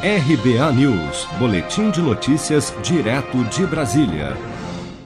RBA News, Boletim de Notícias, direto de Brasília.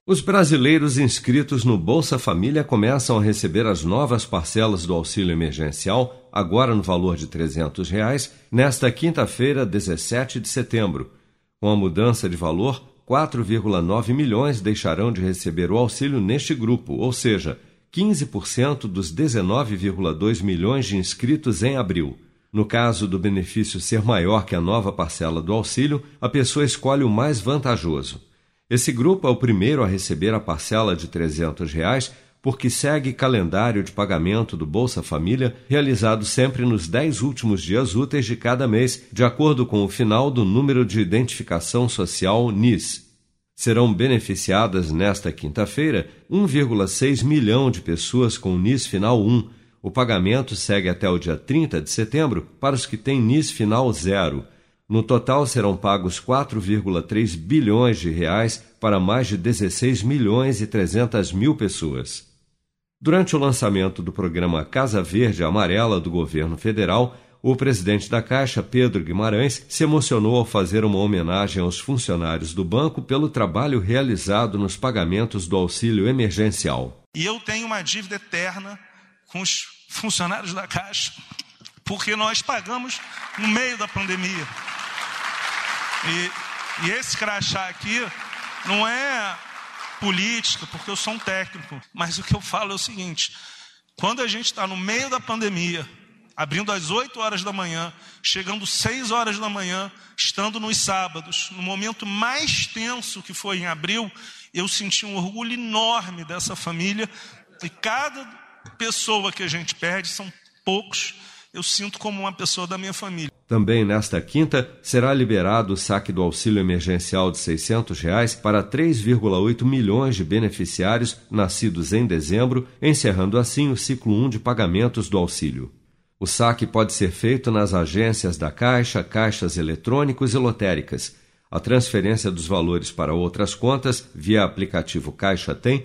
Os brasileiros inscritos no Bolsa Família começam a receber as novas parcelas do auxílio emergencial, agora no valor de 300 reais, nesta quinta-feira, 17 de setembro. Com a mudança de valor, 4,9 milhões deixarão de receber o auxílio neste grupo, ou seja, 15% dos 19,2 milhões de inscritos em abril. No caso do benefício ser maior que a nova parcela do auxílio, a pessoa escolhe o mais vantajoso. Esse grupo é o primeiro a receber a parcela de 300 reais, porque segue calendário de pagamento do Bolsa Família, realizado sempre nos dez últimos dias úteis de cada mês, de acordo com o final do número de identificação social NIS. Serão beneficiadas nesta quinta-feira 1,6 milhão de pessoas com NIS final 1 o pagamento segue até o dia 30 de setembro para os que têm NIS final zero. No total serão pagos 4,3 bilhões de reais para mais de 16 milhões e 300 mil pessoas. Durante o lançamento do programa Casa Verde Amarela do governo federal, o presidente da Caixa, Pedro Guimarães, se emocionou ao fazer uma homenagem aos funcionários do banco pelo trabalho realizado nos pagamentos do auxílio emergencial. E eu tenho uma dívida eterna com os funcionários da Caixa, porque nós pagamos no meio da pandemia. E, e esse crachá aqui não é política, porque eu sou um técnico, mas o que eu falo é o seguinte: quando a gente está no meio da pandemia, abrindo às 8 horas da manhã, chegando 6 horas da manhã, estando nos sábados, no momento mais tenso que foi em abril, eu senti um orgulho enorme dessa família e cada pessoa que a gente perde são poucos. Eu sinto como uma pessoa da minha família. Também nesta quinta será liberado o saque do auxílio emergencial de 600 reais para 3,8 milhões de beneficiários nascidos em dezembro, encerrando assim o ciclo 1 de pagamentos do auxílio. O saque pode ser feito nas agências da Caixa, caixas eletrônicos e lotéricas. A transferência dos valores para outras contas, via aplicativo Caixa Tem,